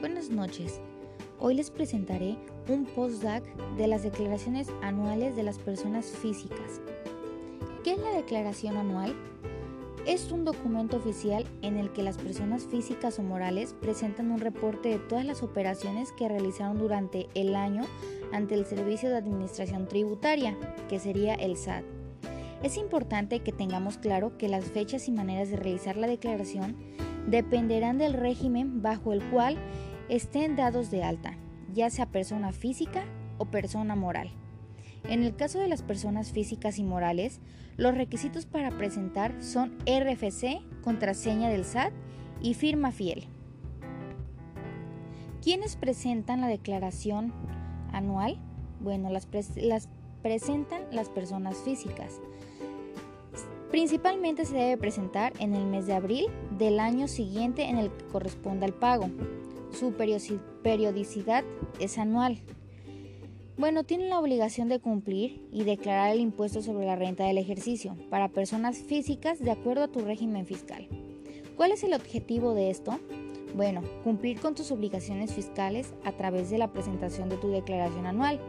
Buenas noches. Hoy les presentaré un postdoc de las declaraciones anuales de las personas físicas. ¿Qué es la declaración anual? Es un documento oficial en el que las personas físicas o morales presentan un reporte de todas las operaciones que realizaron durante el año ante el Servicio de Administración Tributaria, que sería el SAT. Es importante que tengamos claro que las fechas y maneras de realizar la declaración dependerán del régimen bajo el cual estén dados de alta, ya sea persona física o persona moral. En el caso de las personas físicas y morales, los requisitos para presentar son RFC, contraseña del SAT y firma fiel. ¿Quiénes presentan la declaración anual? Bueno, las, las presentan las personas físicas. Principalmente se debe presentar en el mes de abril del año siguiente en el que corresponda al pago. Su periodicidad es anual. Bueno, tienen la obligación de cumplir y declarar el impuesto sobre la renta del ejercicio para personas físicas de acuerdo a tu régimen fiscal. ¿Cuál es el objetivo de esto? Bueno, cumplir con tus obligaciones fiscales a través de la presentación de tu declaración anual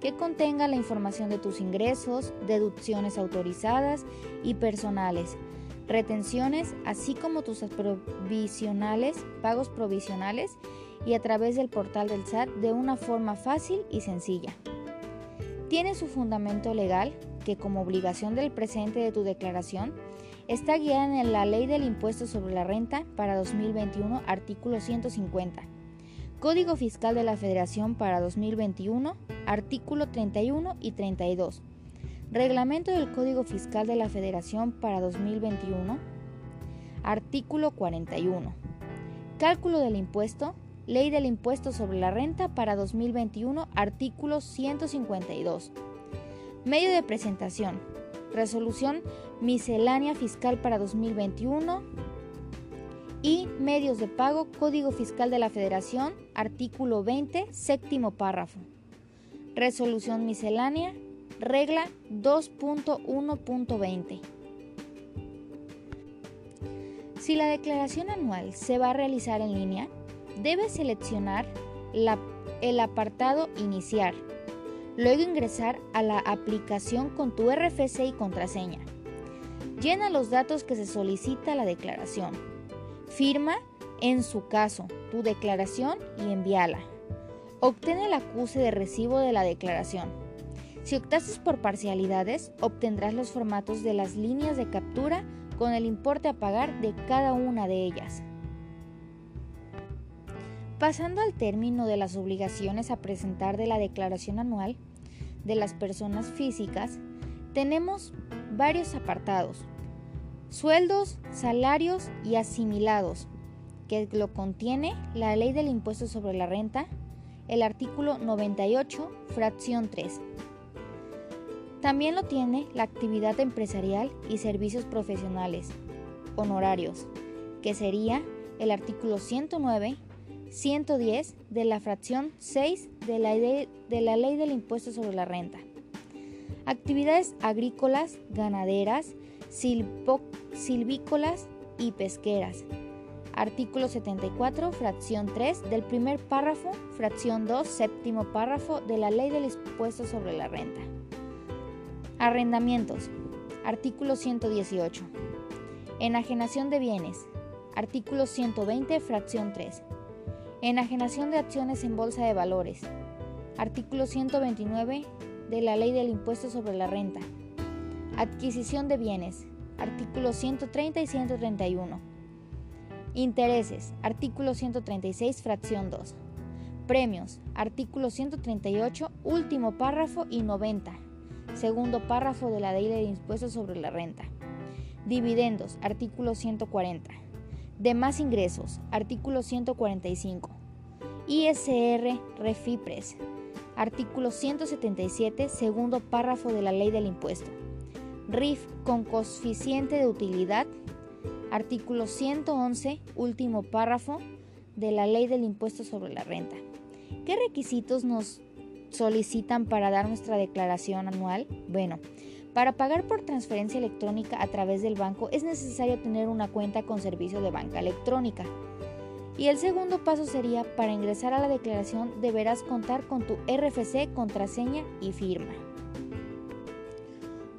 que contenga la información de tus ingresos, deducciones autorizadas y personales, retenciones, así como tus provisionales, pagos provisionales y a través del portal del SAT de una forma fácil y sencilla. Tiene su fundamento legal, que como obligación del presente de tu declaración, está guiada en la Ley del Impuesto sobre la Renta para 2021, artículo 150 Código Fiscal de la Federación para 2021, artículo 31 y 32. Reglamento del Código Fiscal de la Federación para 2021, artículo 41. Cálculo del impuesto, Ley del Impuesto sobre la Renta para 2021, artículo 152. Medio de presentación, Resolución Miscelánea Fiscal para 2021, y medios de pago, Código Fiscal de la Federación, artículo 20, séptimo párrafo. Resolución miscelánea, regla 2.1.20. Si la declaración anual se va a realizar en línea, debes seleccionar el apartado Iniciar, luego ingresar a la aplicación con tu RFC y contraseña. Llena los datos que se solicita la declaración Firma, en su caso, tu declaración y envíala. Obtén el acuse de recibo de la declaración. Si optases por parcialidades, obtendrás los formatos de las líneas de captura con el importe a pagar de cada una de ellas. Pasando al término de las obligaciones a presentar de la declaración anual de las personas físicas, tenemos varios apartados, Sueldos, salarios y asimilados, que lo contiene la Ley del Impuesto sobre la Renta, el artículo 98, fracción 3. También lo tiene la actividad empresarial y servicios profesionales, honorarios, que sería el artículo 109, 110 de la fracción 6 de la, Ley del Impuesto sobre la Renta. Actividades agrícolas, ganaderas, silvícolas y pesqueras. Artículo 74, fracción 3 del primer párrafo, fracción 2, séptimo párrafo de la Ley del Impuesto sobre la Renta. Arrendamientos. Artículo 118. Enajenación de bienes. Artículo 120, fracción 3. Enajenación de acciones en bolsa de valores. Artículo 129 de la Ley del Impuesto sobre la Renta. Adquisición de bienes. Artículos 130 y 131. Intereses. Artículo 136, fracción 2. Premios. Artículo 138, último párrafo y 90. Segundo párrafo de la Ley de Impuestos sobre la Renta. Dividendos. Artículo 140. Demás ingresos. Artículo 145. ISR Refipres. Artículo 177, segundo párrafo de la Ley del Impuesto. RIF con coeficiente de utilidad, artículo 111, último párrafo de la Ley del Impuesto sobre la Renta. ¿Qué requisitos nos solicitan para dar nuestra declaración anual? Bueno, para pagar por transferencia electrónica a través del banco es necesario tener una cuenta con servicio de banca electrónica. Y el segundo paso sería, para ingresar a la declaración deberás contar con tu RFC, contraseña y firma.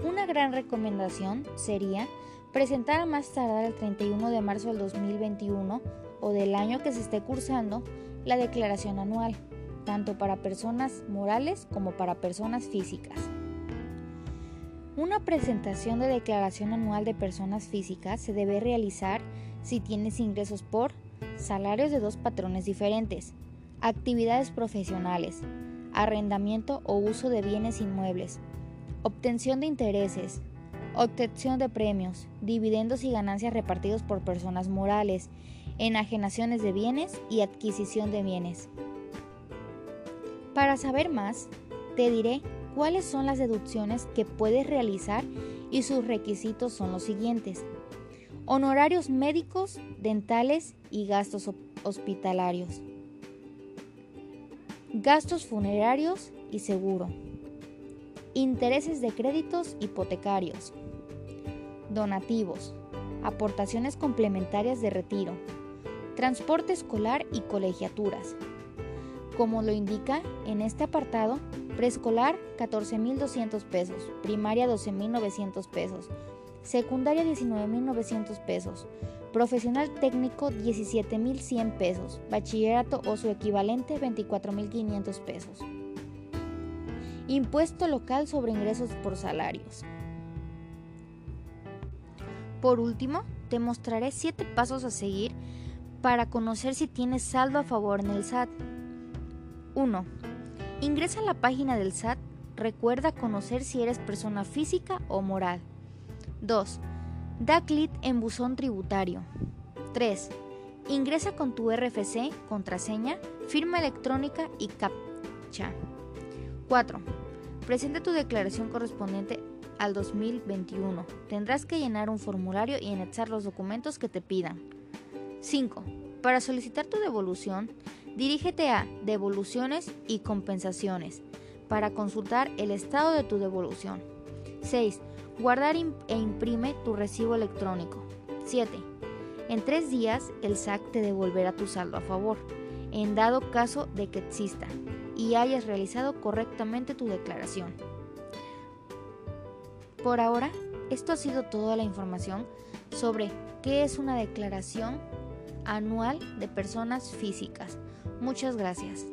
Una gran recomendación sería presentar a más tardar el 31 de marzo del 2021 o del año que se esté cursando la declaración anual, tanto para personas morales como para personas físicas. Una presentación de declaración anual de personas físicas se debe realizar si tienes ingresos por salarios de dos patrones diferentes, actividades profesionales, arrendamiento o uso de bienes inmuebles, obtención de intereses, obtención de premios, dividendos y ganancias repartidos por personas morales, enajenaciones de bienes y adquisición de bienes. Para saber más, te diré cuáles son las deducciones que puedes realizar y sus requisitos son los siguientes. Honorarios médicos, dentales y gastos hospitalarios, gastos funerarios y seguro, intereses de créditos hipotecarios, donativos, aportaciones complementarias de retiro, transporte escolar y colegiaturas. Como lo indica en este apartado, preescolar 14.200 pesos, primaria 12.900 pesos, secundaria 19.900 pesos, profesional técnico 17.100 pesos, bachillerato o su equivalente 24.500 pesos. Impuesto local sobre ingresos por salarios. Por último, te mostraré 7 pasos a seguir para conocer si tienes saldo a favor en el SAT. 1. Ingresa a la página del SAT. Recuerda conocer si eres persona física o moral. 2. Da clic en buzón tributario. 3. Ingresa con tu RFC, contraseña, firma electrónica y CAPTCHA. 4. Presenta tu declaración correspondiente al 2021. Tendrás que llenar un formulario y anexar los documentos que te pidan. 5. Para solicitar tu devolución, dirígete a Devoluciones y Compensaciones para consultar el estado de tu devolución. 6. Guardar e imprime tu recibo electrónico. 7. En tres días el SAC te devolverá tu saldo a favor, en dado caso de que exista y hayas realizado correctamente tu declaración. Por ahora, esto ha sido toda la información sobre qué es una declaración anual de personas físicas. Muchas gracias.